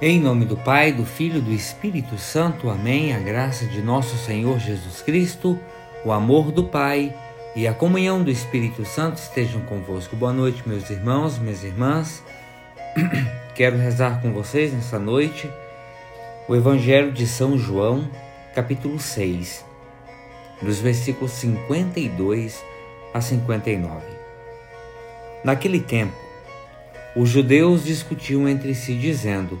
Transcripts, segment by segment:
Em nome do Pai, do Filho e do Espírito Santo. Amém. A graça de nosso Senhor Jesus Cristo, o amor do Pai e a comunhão do Espírito Santo estejam convosco. Boa noite, meus irmãos, minhas irmãs. Quero rezar com vocês nessa noite o Evangelho de São João, capítulo 6, dos versículos 52 a 59. Naquele tempo, os judeus discutiam entre si, dizendo: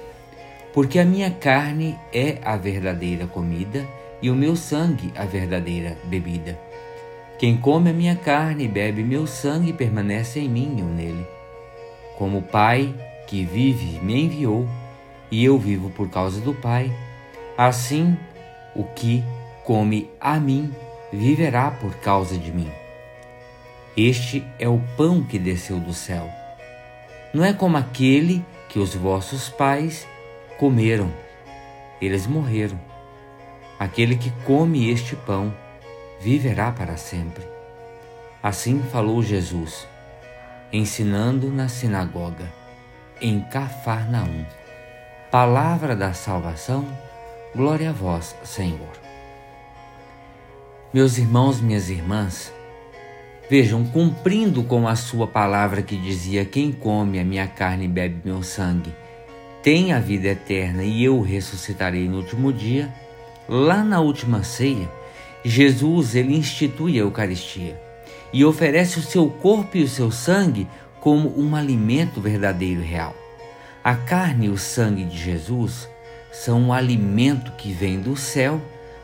porque a minha carne é a verdadeira comida e o meu sangue a verdadeira bebida. Quem come a minha carne e bebe meu sangue permanece em mim eu nele. Como o Pai que vive me enviou, e eu vivo por causa do Pai, assim o que come a mim viverá por causa de mim. Este é o pão que desceu do céu. Não é como aquele que os vossos pais comeram, eles morreram. Aquele que come este pão viverá para sempre. Assim falou Jesus, ensinando na sinagoga, em Cafarnaum. Palavra da salvação, glória a vós, Senhor. Meus irmãos, minhas irmãs, vejam, cumprindo com a sua palavra que dizia: Quem come a minha carne e bebe meu sangue, tem a vida eterna e eu ressuscitarei no último dia, lá na última ceia, Jesus ele institui a Eucaristia e oferece o seu corpo e o seu sangue como um alimento verdadeiro e real. A carne e o sangue de Jesus são um alimento que vem do céu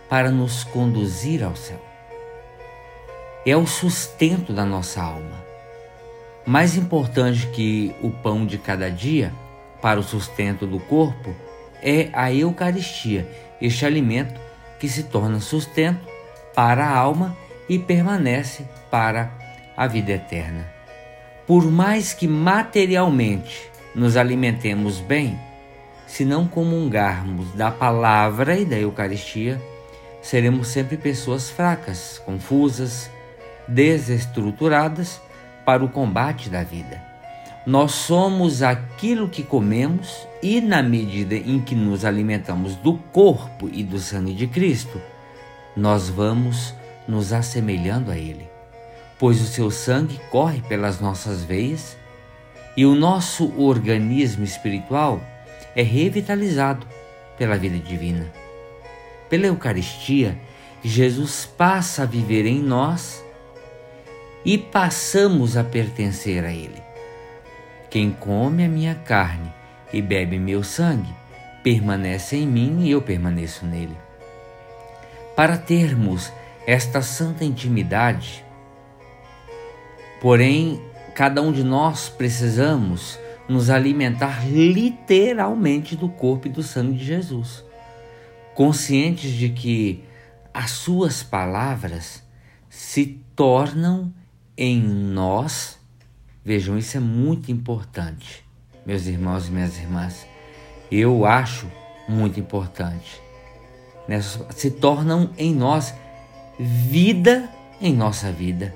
para nos conduzir ao céu. É o sustento da nossa alma. Mais importante que o pão de cada dia para o sustento do corpo é a Eucaristia, este alimento que se torna sustento para a alma e permanece para a vida eterna. Por mais que materialmente nos alimentemos bem, se não comungarmos da palavra e da Eucaristia, seremos sempre pessoas fracas, confusas, desestruturadas para o combate da vida. Nós somos aquilo que comemos e, na medida em que nos alimentamos do corpo e do sangue de Cristo, nós vamos nos assemelhando a Ele, pois o seu sangue corre pelas nossas veias e o nosso organismo espiritual é revitalizado pela vida divina. Pela Eucaristia, Jesus passa a viver em nós e passamos a pertencer a Ele. Quem come a minha carne e bebe meu sangue permanece em mim e eu permaneço nele. Para termos esta santa intimidade, porém, cada um de nós precisamos nos alimentar literalmente do corpo e do sangue de Jesus, conscientes de que as suas palavras se tornam em nós Vejam, isso é muito importante, meus irmãos e minhas irmãs. Eu acho muito importante. Se tornam em nós vida em nossa vida.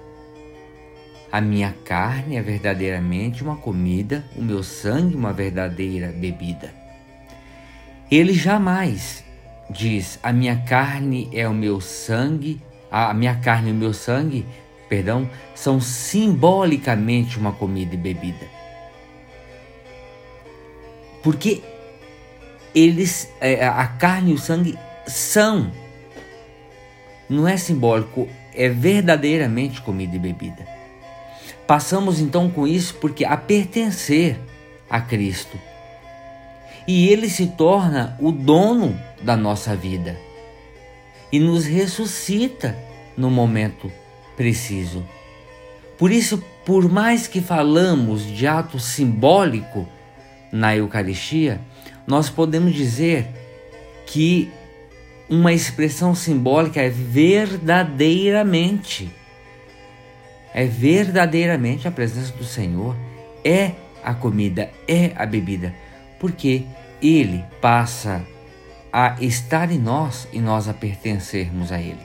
A minha carne é verdadeiramente uma comida, o meu sangue uma verdadeira bebida. Ele jamais diz: a minha carne é o meu sangue, a minha carne e o meu sangue perdão, são simbolicamente uma comida e bebida. Porque eles, é, a carne e o sangue são, não é simbólico, é verdadeiramente comida e bebida. Passamos então com isso porque a pertencer a Cristo. E ele se torna o dono da nossa vida e nos ressuscita no momento preciso. Por isso, por mais que falamos de ato simbólico na Eucaristia, nós podemos dizer que uma expressão simbólica é verdadeiramente. É verdadeiramente a presença do Senhor, é a comida, é a bebida, porque Ele passa a estar em nós e nós a pertencermos a Ele.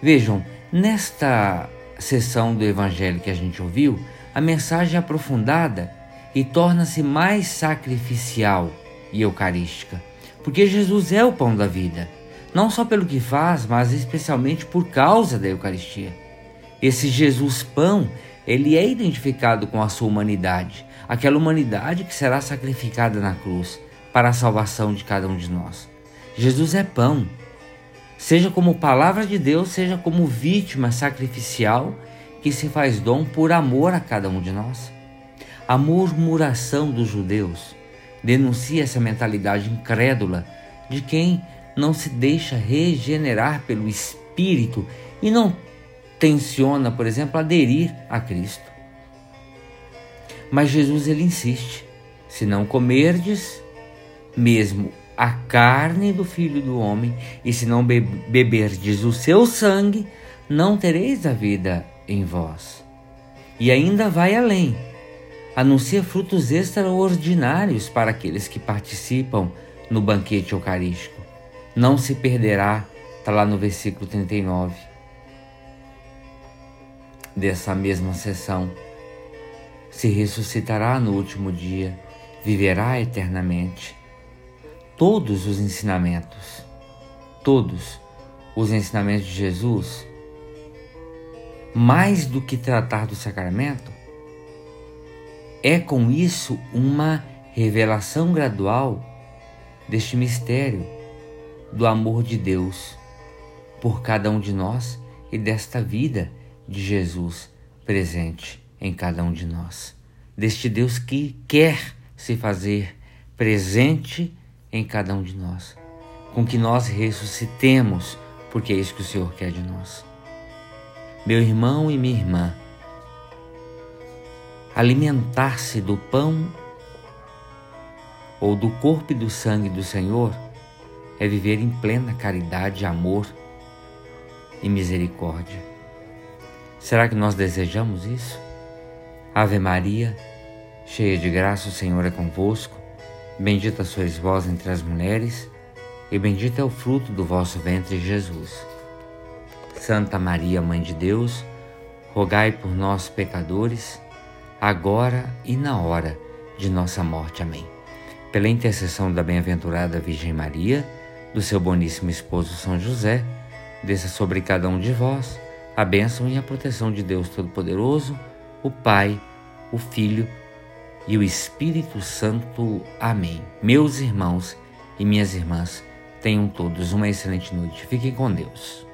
Vejam, nesta sessão do Evangelho que a gente ouviu, a mensagem é aprofundada e torna-se mais sacrificial e eucarística, porque Jesus é o pão da vida, não só pelo que faz, mas especialmente por causa da Eucaristia. Esse Jesus pão, ele é identificado com a sua humanidade, aquela humanidade que será sacrificada na cruz para a salvação de cada um de nós. Jesus é pão, seja como palavra de Deus, seja como vítima sacrificial que se faz dom por amor a cada um de nós. A murmuração dos judeus denuncia essa mentalidade incrédula de quem não se deixa regenerar pelo Espírito e não tenciona, por exemplo, aderir a Cristo. Mas Jesus ele insiste: se não comerdes mesmo a carne do Filho do Homem, e se não be beberdes o seu sangue, não tereis a vida em vós. E ainda vai além anuncia frutos extraordinários para aqueles que participam no banquete eucarístico. Não se perderá, está lá no versículo 39 dessa mesma sessão. Se ressuscitará no último dia, viverá eternamente. Todos os ensinamentos, todos os ensinamentos de Jesus, mais do que tratar do sacramento, é com isso uma revelação gradual deste mistério do amor de Deus por cada um de nós e desta vida de Jesus presente em cada um de nós. Deste Deus que quer se fazer presente em cada um de nós, com que nós ressuscitemos, porque é isso que o Senhor quer de nós. Meu irmão e minha irmã, alimentar-se do pão ou do corpo e do sangue do Senhor é viver em plena caridade, amor e misericórdia. Será que nós desejamos isso? Ave Maria, cheia de graça, o Senhor é convosco. Bendita sois vós entre as mulheres, e bendito é o fruto do vosso ventre, Jesus. Santa Maria, Mãe de Deus, rogai por nós, pecadores, agora e na hora de nossa morte. Amém. Pela intercessão da bem-aventurada Virgem Maria, do seu boníssimo esposo São José, desça sobre cada um de vós a bênção e a proteção de Deus Todo-Poderoso, o Pai, o Filho e o Espírito Santo. Amém. Meus irmãos e minhas irmãs, tenham todos uma excelente noite. Fiquem com Deus.